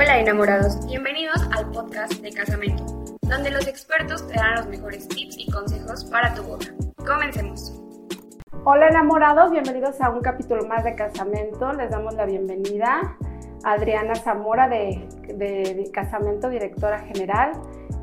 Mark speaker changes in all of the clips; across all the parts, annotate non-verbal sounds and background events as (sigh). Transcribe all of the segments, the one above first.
Speaker 1: Hola enamorados, bienvenidos al podcast de Casamento, donde los expertos te dan los mejores tips y consejos para tu boda. Comencemos.
Speaker 2: Hola enamorados, bienvenidos a un capítulo más de Casamento. Les damos la bienvenida a Adriana Zamora de, de Casamento, directora general.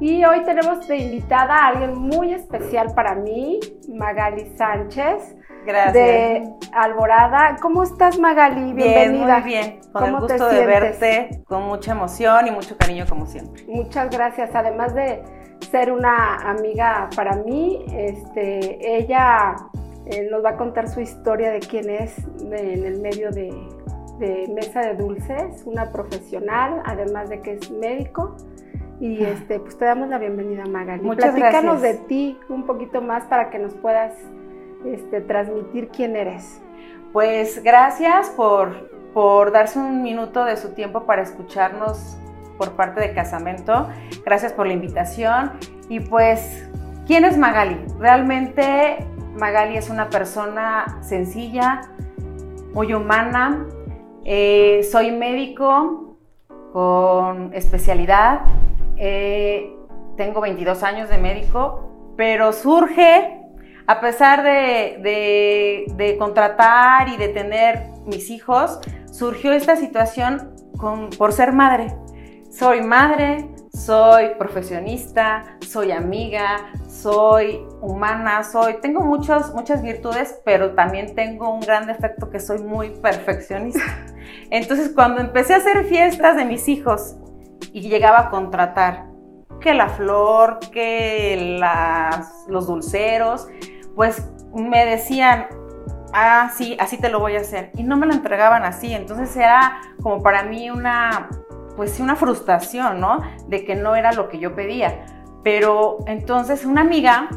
Speaker 2: Y hoy tenemos de invitada a alguien muy especial para mí, Magali Sánchez.
Speaker 3: Gracias.
Speaker 2: De Alborada. ¿Cómo estás, Magali? Bienvenida.
Speaker 3: Bien, muy bien. Con el gusto de verte, con mucha emoción y mucho cariño, como siempre.
Speaker 2: Muchas gracias. Además de ser una amiga para mí, este, ella eh, nos va a contar su historia de quién es en el medio de, de Mesa de Dulces, una profesional, además de que es médico. Y este, pues te damos la bienvenida, Magali.
Speaker 3: Muchas
Speaker 2: Platícanos
Speaker 3: gracias.
Speaker 2: de ti un poquito más para que nos puedas este, transmitir quién eres.
Speaker 3: Pues gracias por, por darse un minuto de su tiempo para escucharnos por parte de Casamento. Gracias por la invitación. Y pues, ¿quién es Magali? Realmente Magali es una persona sencilla, muy humana. Eh, soy médico con especialidad. Eh, tengo 22 años de médico, pero surge a pesar de, de, de, contratar y de tener mis hijos, surgió esta situación con, por ser madre. Soy madre, soy profesionista, soy amiga, soy humana, soy, tengo muchos, muchas virtudes, pero también tengo un gran defecto que soy muy perfeccionista. (laughs) Entonces, cuando empecé a hacer fiestas de mis hijos y llegaba a contratar que la flor, que las, los dulceros, pues me decían, ah, sí, así te lo voy a hacer. Y no me lo entregaban así. Entonces era como para mí una, pues sí, una frustración, ¿no? De que no era lo que yo pedía. Pero entonces una amiga,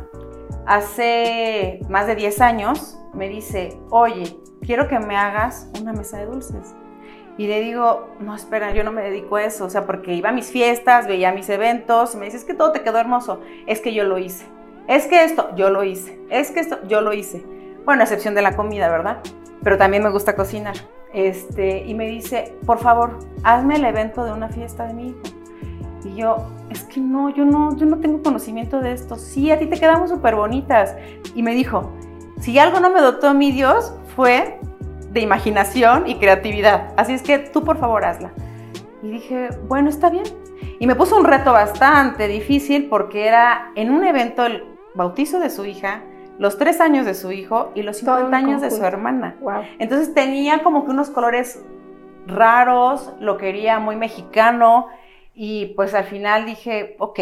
Speaker 3: hace más de 10 años, me dice, oye, quiero que me hagas una mesa de dulces. Y le digo, no, espera, yo no me dedico a eso, o sea, porque iba a mis fiestas, veía mis eventos, y me dice, es que todo te quedó hermoso, es que yo lo hice. Es que esto, yo lo hice. Es que esto, yo lo hice. Bueno, a excepción de la comida, ¿verdad? Pero también me gusta cocinar. Este, y me dice, por favor, hazme el evento de una fiesta de mi hijo. Y yo, es que no, yo no, yo no tengo conocimiento de esto. Sí, a ti te quedamos súper bonitas. Y me dijo, si algo no me dotó mi Dios, fue de imaginación y creatividad. Así es que tú, por favor, hazla. Y dije, bueno, está bien. Y me puso un reto bastante difícil porque era en un evento bautizo de su hija, los tres años de su hijo y los 50 años de su hermana.
Speaker 2: Wow.
Speaker 3: Entonces tenía como que unos colores raros, lo quería muy mexicano y pues al final dije, ok,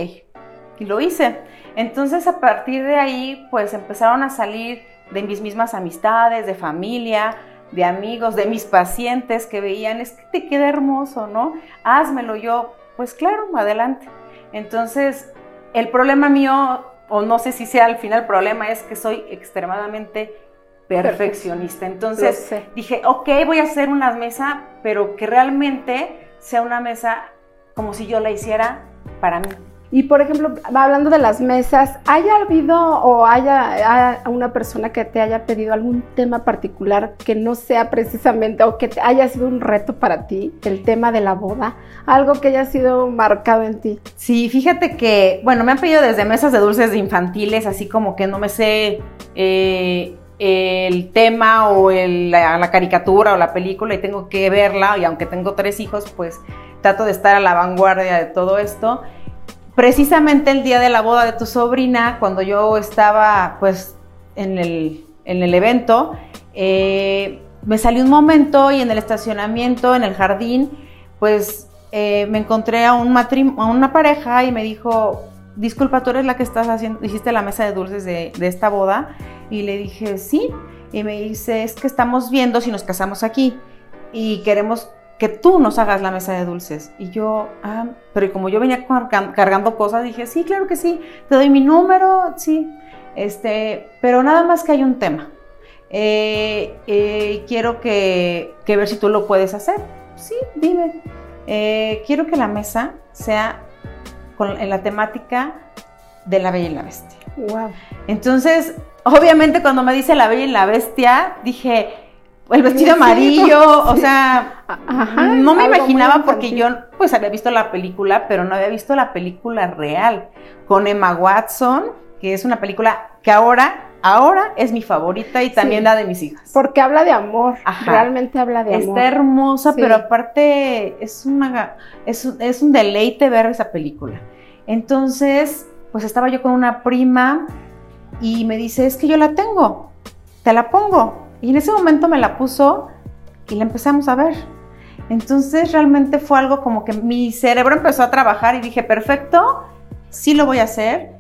Speaker 3: y lo hice. Entonces a partir de ahí pues empezaron a salir de mis mismas amistades, de familia, de amigos, de mis pacientes que veían, es que te queda hermoso, ¿no? Házmelo yo, pues claro, adelante. Entonces el problema mío o no sé si sea al final el problema, es que soy extremadamente perfeccionista. Entonces dije, ok, voy a hacer una mesa, pero que realmente sea una mesa como si yo la hiciera para mí.
Speaker 2: Y por ejemplo, hablando de las mesas, ¿haya habido o haya, una persona que te haya pedido algún tema particular que no sea precisamente o que haya sido un reto para ti, el tema de la boda? Algo que haya sido marcado en ti.
Speaker 3: Sí, fíjate que, bueno, me han pedido desde mesas de dulces de infantiles, así como que no me sé eh, el tema o la caricatura o la película y tengo que verla, y aunque tengo tres hijos, pues trato de estar a la vanguardia de todo esto precisamente el día de la boda de tu sobrina, cuando yo estaba pues en el, en el evento, eh, me salió un momento y en el estacionamiento, en el jardín, pues eh, me encontré a, un a una pareja y me dijo, disculpa, tú eres la que estás haciendo, hiciste la mesa de dulces de, de esta boda. Y le dije, sí. Y me dice, es que estamos viendo si nos casamos aquí y queremos que tú nos hagas la mesa de dulces. Y yo, ah, pero como yo venía cargando cosas, dije, sí, claro que sí, te doy mi número, sí. Este, pero nada más que hay un tema. Eh, eh, quiero que, que, ver si tú lo puedes hacer. Sí, dime. Eh, quiero que la mesa sea con, en la temática de la Bella y la Bestia.
Speaker 2: Wow.
Speaker 3: Entonces, obviamente cuando me dice la Bella y la Bestia, dije, el vestido amarillo, o sea, no me imaginaba porque yo pues había visto la película, pero no había visto la película real con Emma Watson, que es una película que ahora, ahora es mi favorita y también la de mis hijas.
Speaker 2: Porque habla de amor, realmente habla de amor.
Speaker 3: Está hermosa, pero aparte es una es, es un deleite ver esa película. Entonces, pues estaba yo con una prima y me dice, es que yo la tengo, te la pongo. Y en ese momento me la puso y la empezamos a ver. Entonces realmente fue algo como que mi cerebro empezó a trabajar y dije, perfecto, sí lo voy a hacer.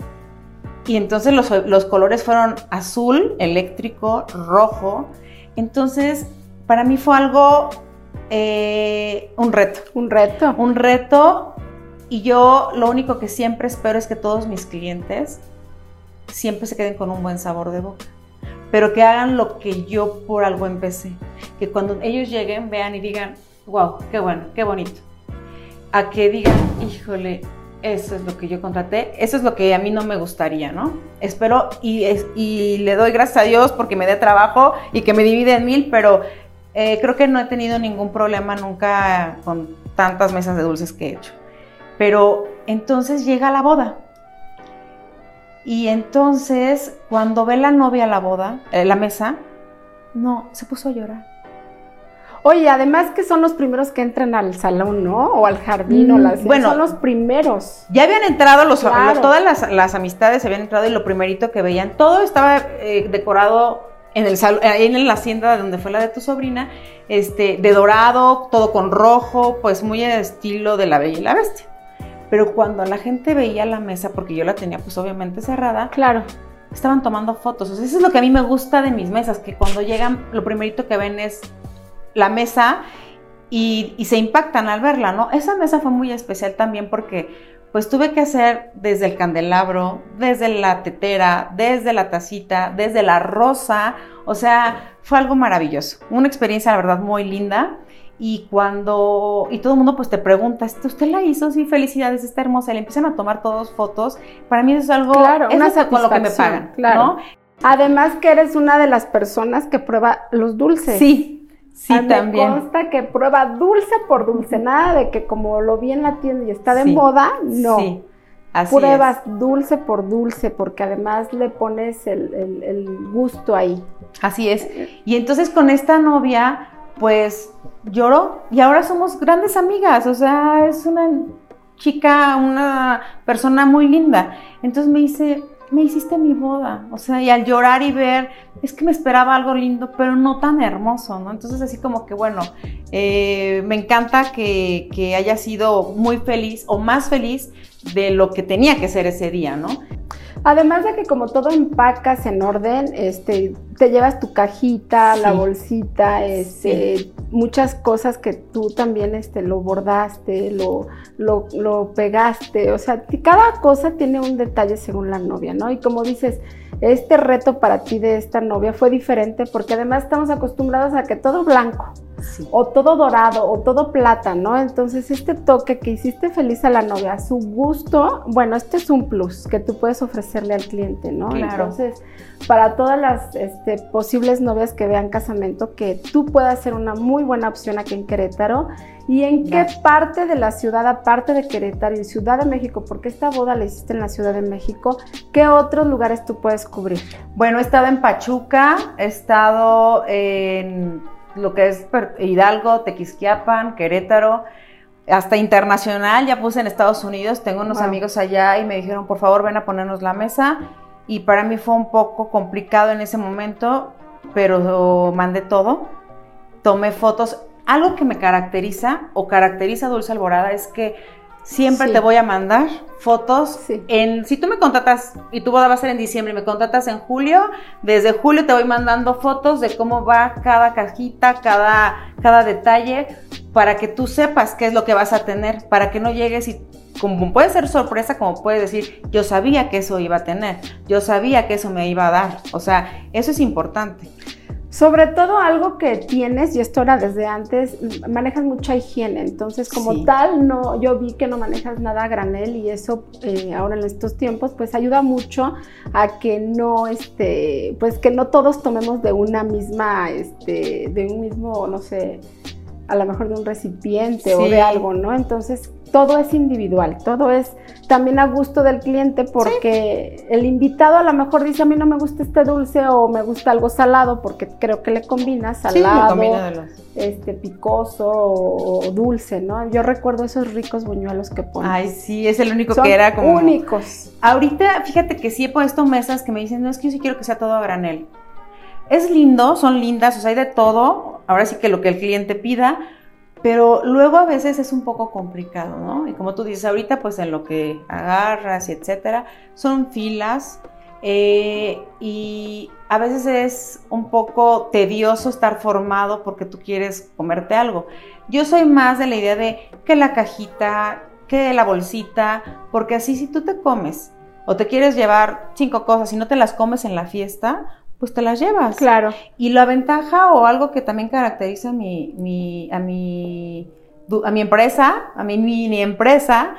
Speaker 3: Y entonces los, colores fueron azul, eléctrico, rojo. Entonces, para mí fue algo, eh, un reto.
Speaker 2: Un reto.
Speaker 3: Un reto. Y yo lo único que siempre espero es que todos mis clientes siempre se queden con un buen sabor de boca pero que hagan lo que yo por algo empecé. Que cuando ellos lleguen, vean y digan, wow, qué bueno, qué bonito. A que digan, híjole, eso es lo que yo contraté, eso es lo que a mí no me gustaría, ¿no? Espero y, y le doy gracias a Dios porque me dé trabajo y que me divide en mil, pero eh, creo que no he tenido ningún problema nunca con tantas mesas de dulces que he hecho. Pero entonces llega la boda y entonces, cuando ve la novia la boda, eh, la mesa, no, se puso a llorar.
Speaker 2: Oye, además que son los primeros que entran al salón, ¿no? O al jardín, o mm, las... Bueno, son los primeros.
Speaker 3: Ya habían entrado, los, todas las, amistades habían entrado y lo primerito que veían, todo estaba eh, decorado en el en la hacienda donde fue la de tu sobrina, este, de dorado, todo con rojo, pues muy estilo de la Bella y la Bestia. Pero cuando la gente veía la mesa, porque yo la tenía pues obviamente cerrada,
Speaker 2: claro.
Speaker 3: estaban tomando fotos. O sea, eso es lo que a mí me gusta de mis mesas, que cuando llegan, lo primerito que ven es la mesa y, y se impactan al verla, ¿no? Esa mesa fue muy especial también porque pues tuve que hacer desde el candelabro, desde la tetera, desde la tacita, desde la rosa, o sea, fue algo maravilloso, una experiencia la verdad muy linda y cuando, y todo el mundo pues te pregunta, ¿usted la hizo? Sí, felicidades, está hermosa, le empiezan a tomar todos fotos. Para mí eso es algo,
Speaker 2: claro, una con lo que me pagan, claro. Además que eres una de las personas que prueba los dulces.
Speaker 3: Sí, sí, también.
Speaker 2: Me consta que prueba dulce por dulce, nada de que como lo vi en la tienda y está de moda, no. Sí. Así Pruebas dulce por dulce, porque además le pones el, el gusto ahí.
Speaker 3: Así es. Y entonces con esta novia, pues lloró y ahora somos grandes amigas, o sea, es una chica, una persona muy linda. Entonces me dice, me hiciste mi boda, o sea, y al llorar y ver, es que me esperaba algo lindo, pero no tan hermoso, ¿no? Entonces así como que, bueno, eh, me encanta que, que haya sido muy feliz o más feliz de lo que tenía que ser ese día, ¿no?
Speaker 2: Además de que como todo empacas en orden, este, te llevas tu cajita, la bolsita, este, muchas cosas que tú también este, lo bordaste, lo, lo, lo pegaste, o sea, cada cosa tiene un detalle según la novia, ¿no? Y como dices, este reto para ti de esta novia fue diferente porque además estamos acostumbrados a que todo blanco, o todo dorado, o todo plata, ¿no? Entonces este toque que hiciste feliz a la novia, a su gusto, bueno, este es un plus que tú puedes ofrecerle al cliente, ¿no?
Speaker 3: Claro.
Speaker 2: Entonces, para todas las este, posibles novias que vean casamento, que tú puedas ser una muy buena opción aquí en Querétaro. ¿Y en qué parte de la ciudad, aparte de Querétaro y Ciudad de México, porque esta boda la hiciste en la Ciudad de México, qué otros lugares tú puedes cubrir?
Speaker 3: Bueno, he estado en Pachuca, he estado en lo que es Hidalgo, Tequisquiapan, Querétaro, hasta internacional, ya puse en Estados Unidos, tengo unos amigos allá y me dijeron, por favor, ven a ponernos la mesa. Y para mí fue un poco complicado en ese momento, pero mandé todo, tomé fotos. Algo que me caracteriza o caracteriza a Dulce Alborada es que siempre te voy a mandar fotos. En, si tú me contratas y tu boda va a ser en diciembre y me contratas en julio, desde julio te voy mandando fotos de cómo va cada cajita, cada, cada detalle, para que tú sepas qué es lo que vas a tener, para que no llegues y como puede ser sorpresa, como puedes decir, yo sabía que eso iba a tener, yo sabía que eso me iba a dar. O sea, eso es importante.
Speaker 2: Sobre todo algo que tienes, y esto era desde antes, manejas mucha higiene, entonces como tal, no, yo vi que no manejas nada a granel y eso eh, ahora en estos tiempos pues ayuda mucho a que no, este, pues que no todos tomemos de una misma, este, de un mismo, no sé, a lo mejor de un recipiente o de algo, ¿no? Entonces, todo es individual, todo es también a gusto del cliente porque el invitado a lo mejor dice a mí no me gusta este dulce o me gusta algo salado porque creo que le combina salado, este picoso o, dulce, ¿no? Yo recuerdo esos ricos buñuelos que ponen.
Speaker 3: Ay, sí, es el único que era como
Speaker 2: únicos.
Speaker 3: Ahorita, fíjate que sí he puesto mesas que me dicen, "No, es que yo sí quiero que sea todo a granel." Es lindo, son lindas, o sea, hay de todo. Ahora sí que lo que el cliente pida, pero luego a veces es un poco complicado, ¿no? Y como tú dices, ahorita pues en lo que agarras y etcétera, son filas eh, y a veces es un poco tedioso estar formado porque tú quieres comerte algo. Yo soy más de la idea de que la cajita, que la bolsita, porque así si tú te comes o te quieres llevar cinco cosas y no te las comes en la fiesta, pues te las llevas.
Speaker 2: Claro.
Speaker 3: Y la ventaja o algo que también caracteriza a mi, mi, a mi, a mi empresa, a mi mini empresa,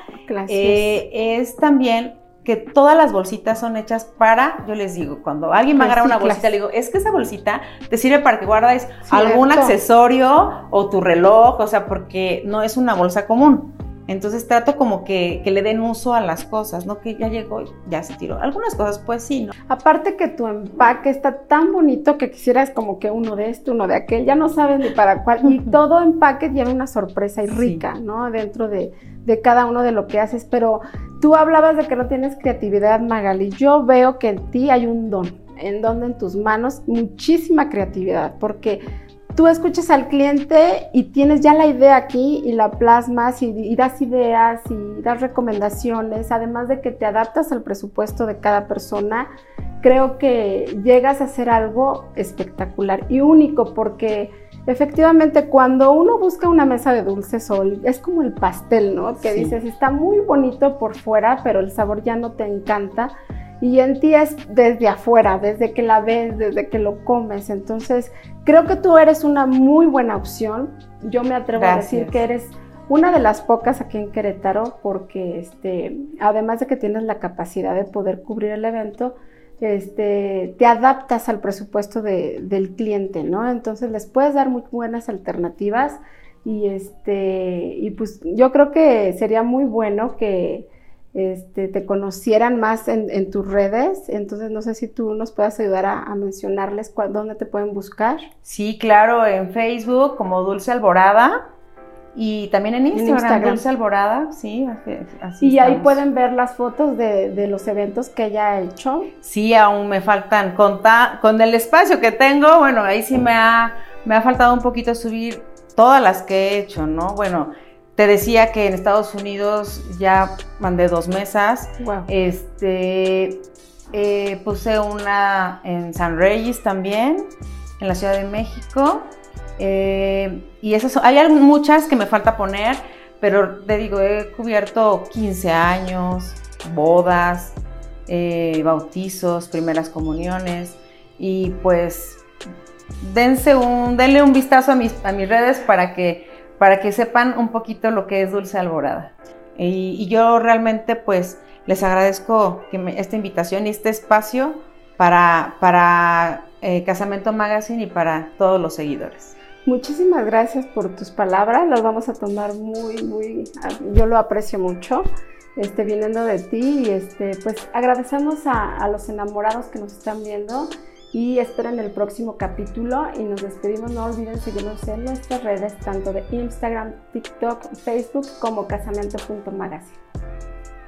Speaker 3: eh, es también que todas las bolsitas son hechas para, yo les digo, cuando alguien va a agarrar una bolsita, le digo, es que esa bolsita te sirve para que guardes algún accesorio o tu reloj, o sea, porque no es una bolsa común. Entonces trato como que, le den uso a las cosas, ¿no? Que ya llegó y ya se tiró. Algunas cosas, pues sí, ¿no?
Speaker 2: Aparte que tu empaque está tan bonito que quisieras como que uno de este, uno de aquel, ya no sabes ni para cuál. Y (laughs) todo empaque lleva una sorpresa y rica, ¿no? Dentro de, de cada uno de lo que haces. Pero tú hablabas de que no tienes creatividad, Magali. Yo veo que en ti hay un don, en donde en tus manos muchísima creatividad, porque tú escuchas al cliente y tienes ya la idea aquí y la plasmas y, das ideas y das recomendaciones, además de que te adaptas al presupuesto de cada persona, creo que llegas a hacer algo espectacular y único porque efectivamente cuando uno busca una mesa de dulces hoy es como el pastel, ¿no? Que dices, está muy bonito por fuera, pero el sabor ya no te encanta y en ti es desde afuera, desde que la ves, desde que lo comes. Entonces, creo que tú eres una muy buena opción. Yo me atrevo a decir que eres una de las pocas aquí en Querétaro, porque este, además de que tienes la capacidad de poder cubrir el evento, este, te adaptas al presupuesto del cliente, ¿no? Entonces les puedes dar muy buenas alternativas y, este, y pues yo creo que sería muy bueno que este, te conocieran más en, tus redes. Entonces, no sé si tú nos puedas ayudar a, mencionarles dónde te pueden buscar.
Speaker 3: Sí, claro, en Facebook como Dulce Alborada y también en Instagram, Dulce Alborada, sí,
Speaker 2: así. Y ahí pueden ver las fotos de, los eventos que ella ha hecho.
Speaker 3: Sí, aún me faltan, con, con el espacio que tengo, bueno, ahí sí me ha, me ha faltado un poquito subir todas las que he hecho, ¿no? Bueno, te decía que en Estados Unidos ya mandé dos mesas. Este, eh, puse una en San Reyes también, en la Ciudad de México. Eh, y esas hay muchas que me falta poner, pero te digo, he cubierto 15 años, bodas, eh, bautizos, primeras comuniones. Y pues dense un, denle un vistazo a mis, a mis redes para que para que sepan un poquito lo que es Dulce Alborada. Y, yo realmente pues les agradezco que esta invitación y este espacio para, para eh, Casamento Magazine y para todos los seguidores.
Speaker 2: Muchísimas gracias por tus palabras, las vamos a tomar muy, muy, yo lo aprecio mucho, este, viniendo de ti y este, pues agradecemos a los enamorados que nos están viendo y esperen el próximo capítulo y nos despedimos. No olviden seguirnos en nuestras redes, tanto de Instagram, TikTok, Facebook como casamiento.magazine.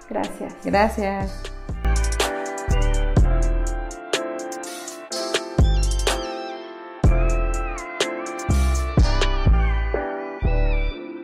Speaker 2: Gracias.
Speaker 3: Gracias.